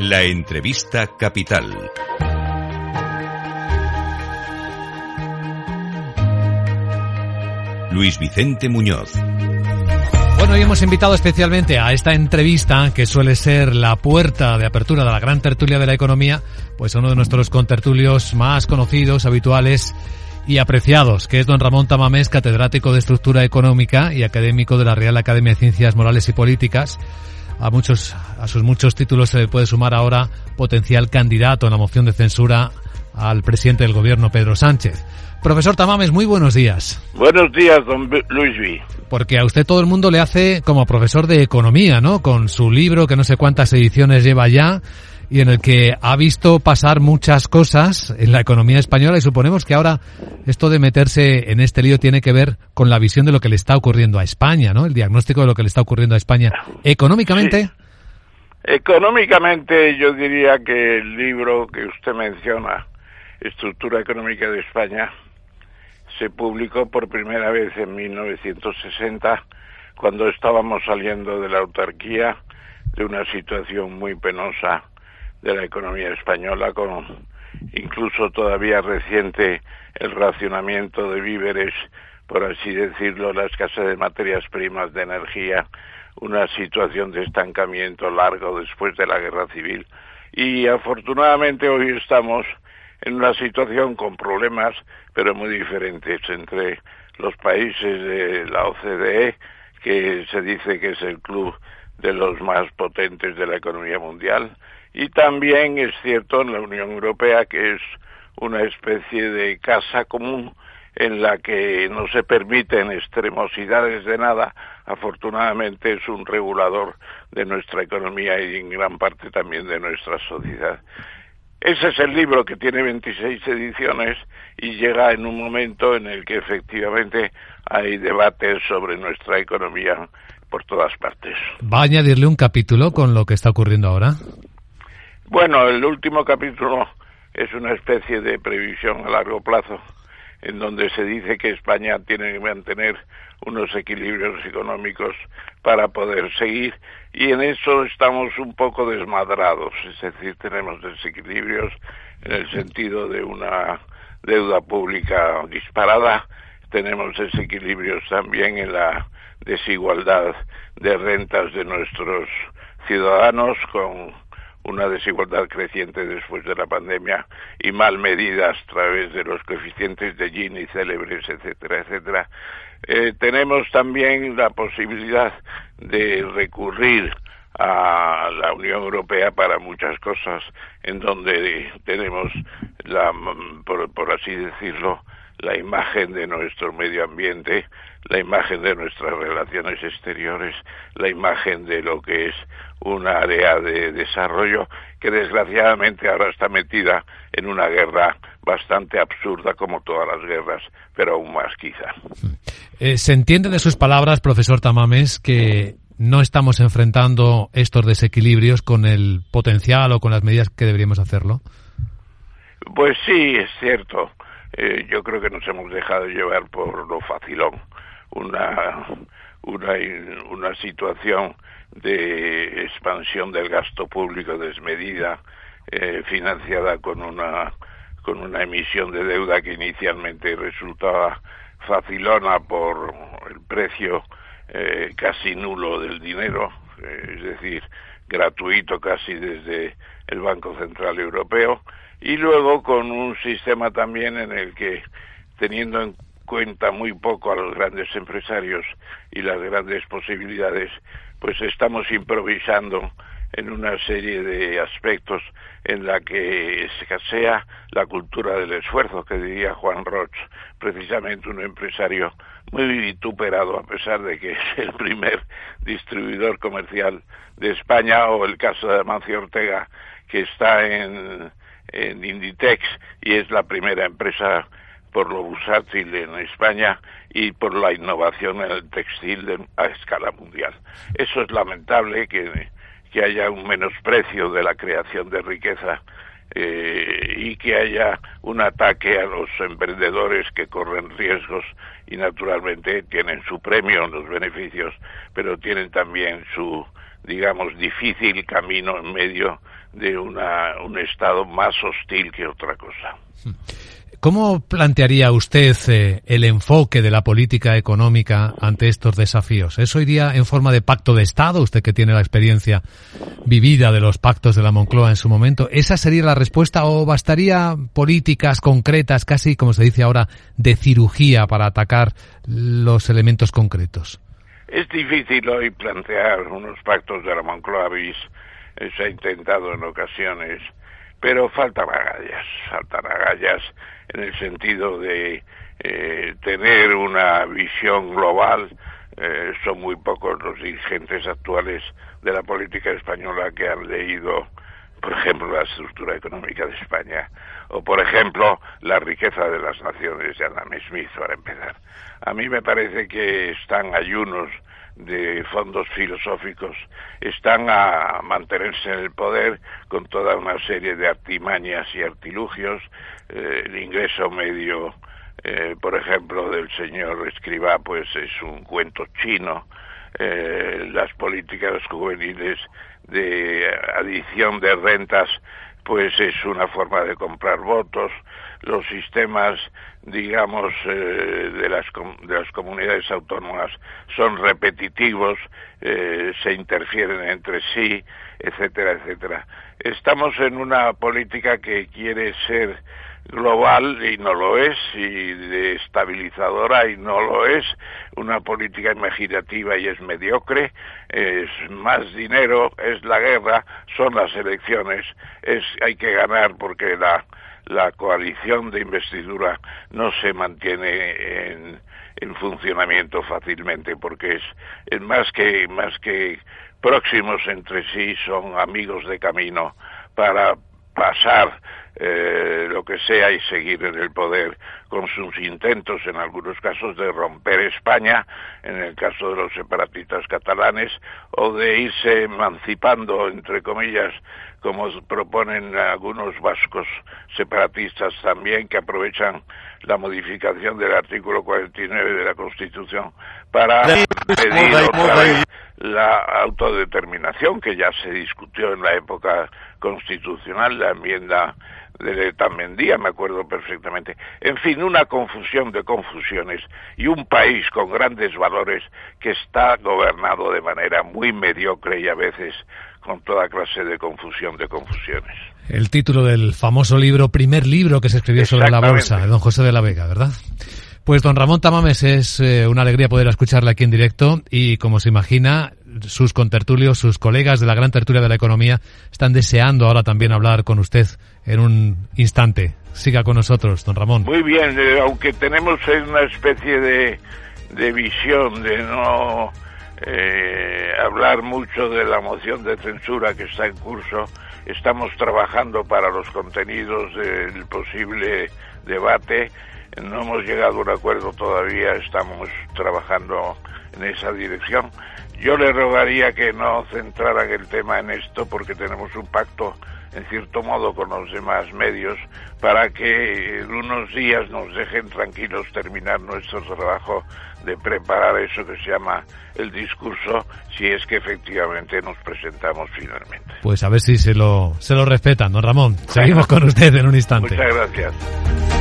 La entrevista capital. Luis Vicente Muñoz. Bueno, hoy hemos invitado especialmente a esta entrevista, que suele ser la puerta de apertura de la gran tertulia de la economía, pues a uno de nuestros contertulios más conocidos, habituales y apreciados, que es don Ramón Tamamés, catedrático de Estructura Económica y académico de la Real Academia de Ciencias Morales y Políticas. A muchos, a sus muchos títulos se le puede sumar ahora potencial candidato en la moción de censura al presidente del gobierno, Pedro Sánchez. Profesor Tamames, muy buenos días. Buenos días, don Luis V. Porque a usted todo el mundo le hace como profesor de economía, ¿no? Con su libro, que no sé cuántas ediciones lleva ya, y en el que ha visto pasar muchas cosas en la economía española y suponemos que ahora esto de meterse en este lío tiene que ver con la visión de lo que le está ocurriendo a España, ¿no? El diagnóstico de lo que le está ocurriendo a España. ¿Económicamente? Económicamente yo diría que el libro que usted menciona, Estructura Económica de España, se publicó por primera vez en 1960, cuando estábamos saliendo de la autarquía, de una situación muy penosa de la economía española, con incluso todavía reciente el racionamiento de víveres, por así decirlo, la escasez de materias primas, de energía, una situación de estancamiento largo después de la guerra civil. Y afortunadamente hoy estamos en una situación con problemas, pero muy diferentes entre los países de la OCDE, que se dice que es el club de los más potentes de la economía mundial, y también es cierto en la Unión Europea, que es una especie de casa común en la que no se permiten extremosidades de nada, afortunadamente es un regulador de nuestra economía y en gran parte también de nuestra sociedad. Ese es el libro que tiene 26 ediciones y llega en un momento en el que efectivamente hay debates sobre nuestra economía por todas partes. ¿Va a añadirle un capítulo con lo que está ocurriendo ahora? Bueno, el último capítulo es una especie de previsión a largo plazo en donde se dice que España tiene que mantener unos equilibrios económicos para poder seguir y en eso estamos un poco desmadrados, es decir, tenemos desequilibrios en el sentido de una deuda pública disparada, tenemos desequilibrios también en la desigualdad de rentas de nuestros ciudadanos con una desigualdad creciente después de la pandemia y mal medidas a través de los coeficientes de Gini célebres, etcétera, etcétera. Eh, tenemos también la posibilidad de recurrir a la Unión Europea para muchas cosas, en donde tenemos, la, por, por así decirlo, la imagen de nuestro medio ambiente, la imagen de nuestras relaciones exteriores, la imagen de lo que es una área de desarrollo que desgraciadamente ahora está metida en una guerra bastante absurda como todas las guerras, pero aún más quizá. Eh, se entiende de sus palabras, profesor Tamames, que no estamos enfrentando estos desequilibrios con el potencial o con las medidas que deberíamos hacerlo. Pues sí, es cierto. Eh, yo creo que nos hemos dejado llevar por lo facilón. Una, una, situación de expansión del gasto público desmedida, eh, financiada con una, con una emisión de deuda que inicialmente resultaba facilona por el precio eh, casi nulo del dinero, eh, es decir, gratuito casi desde el Banco Central Europeo, y luego con un sistema también en el que, teniendo en cuenta muy poco a los grandes empresarios y las grandes posibilidades, pues estamos improvisando en una serie de aspectos en la que escasea la cultura del esfuerzo, que diría Juan Roch, precisamente un empresario muy vituperado, a pesar de que es el primer distribuidor comercial de España, o el caso de Amancio Ortega, que está en, en Inditex y es la primera empresa por lo bursátil en España y por la innovación en el textil a escala mundial. Eso es lamentable que, que haya un menosprecio de la creación de riqueza eh, y que haya un ataque a los emprendedores que corren riesgos y naturalmente tienen su premio en los beneficios, pero tienen también su, digamos, difícil camino en medio de una, un estado más hostil que otra cosa. ¿Cómo plantearía usted eh, el enfoque de la política económica ante estos desafíos? ¿Eso iría en forma de pacto de Estado? Usted que tiene la experiencia vivida de los pactos de la Moncloa en su momento. ¿Esa sería la respuesta o bastaría políticas concretas, casi como se dice ahora, de cirugía para atacar los elementos concretos? Es difícil hoy plantear unos pactos de la Moncloa bis. Se ha intentado en ocasiones pero faltan agallas, faltan agallas en el sentido de eh, tener una visión global. Eh, son muy pocos los dirigentes actuales de la política española que han leído, por ejemplo, la estructura económica de España o, por ejemplo, la riqueza de las naciones de Adam Smith, para empezar. A mí me parece que están ayunos de fondos filosóficos están a mantenerse en el poder con toda una serie de artimañas y artilugios. Eh, el ingreso medio, eh, por ejemplo, del señor Escribá, pues es un cuento chino. Eh, las políticas juveniles de adición de rentas pues es una forma de comprar votos. Los sistemas, digamos, eh, de, las, de las comunidades autónomas son repetitivos, eh, se interfieren entre sí, etcétera, etcétera. Estamos en una política que quiere ser global y no lo es, y de estabilizadora y no lo es, una política imaginativa y es mediocre, es más dinero, es la guerra, son las elecciones, es hay que ganar porque la la coalición de investidura no se mantiene en, en funcionamiento fácilmente porque es, es más que más que próximos entre sí son amigos de camino para pasar eh, lo que sea y seguir en el poder con sus intentos en algunos casos de romper España, en el caso de los separatistas catalanes, o de irse emancipando, entre comillas, como proponen algunos vascos separatistas también, que aprovechan la modificación del artículo 49 de la Constitución para pedir otra vez la autodeterminación que ya se discutió en la época constitucional, la enmienda de Tamendía, me acuerdo perfectamente. En fin, una confusión de confusiones y un país con grandes valores que está gobernado de manera muy mediocre y a veces con toda clase de confusión de confusiones. El título del famoso libro, primer libro que se escribió sobre la bolsa, de don José de la Vega, ¿verdad? Pues don Ramón Tamames es eh, una alegría poder escucharle aquí en directo y como se imagina, sus contertulios, sus colegas de la gran tertulia de la economía están deseando ahora también hablar con usted en un instante. Siga con nosotros, don Ramón. Muy bien, eh, aunque tenemos una especie de, de visión de no eh, hablar mucho de la moción de censura que está en curso, estamos trabajando para los contenidos del posible debate. No hemos llegado a un acuerdo todavía, estamos trabajando en esa dirección. Yo le rogaría que no centraran el tema en esto porque tenemos un pacto en cierto modo con los demás medios para que en unos días nos dejen tranquilos terminar nuestro trabajo de preparar eso que se llama el discurso si es que efectivamente nos presentamos finalmente. Pues a ver si se lo, se lo respetan, don Ramón. Seguimos con usted en un instante. Muchas gracias.